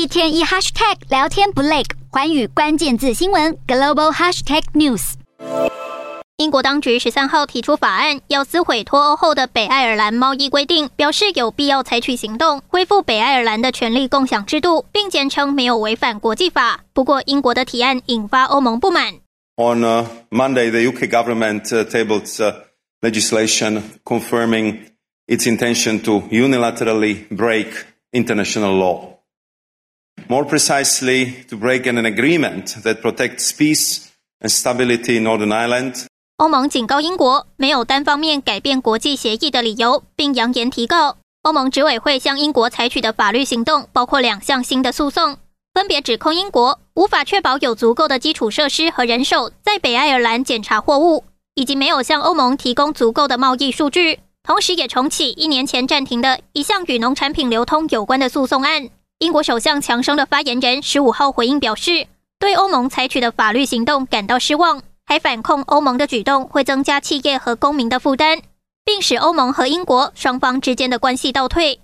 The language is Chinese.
一天一 hashtag 聊天不累，寰宇关键字新闻 global hashtag news。英国当局十三号提出法案，要撕毁脱欧后的北爱尔兰贸易规定，表示有必要采取行动，恢复北爱尔兰的权利共享制度，并坚称没有违反国际法。不过，英国的提案引发欧盟不满。On Monday, the UK government tabled legislation confirming its intention to unilaterally break international law. More precisely, to break an agreement that protects peace and stability in Northern Ireland. 欧盟警告英国没有单方面改变国际协议的理由，并扬言提告。欧盟执委会向英国采取的法律行动包括两项新的诉讼，分别指控英国无法确保有足够的基础设施和人手在北爱尔兰检查货物，以及没有向欧盟提供足够的贸易数据。同时，也重启一年前暂停的一项与农产品流通有关的诉讼案。英国首相强生的发言人十五号回应表示，对欧盟采取的法律行动感到失望，还反控欧盟的举动会增加企业和公民的负担，并使欧盟和英国双方之间的关系倒退。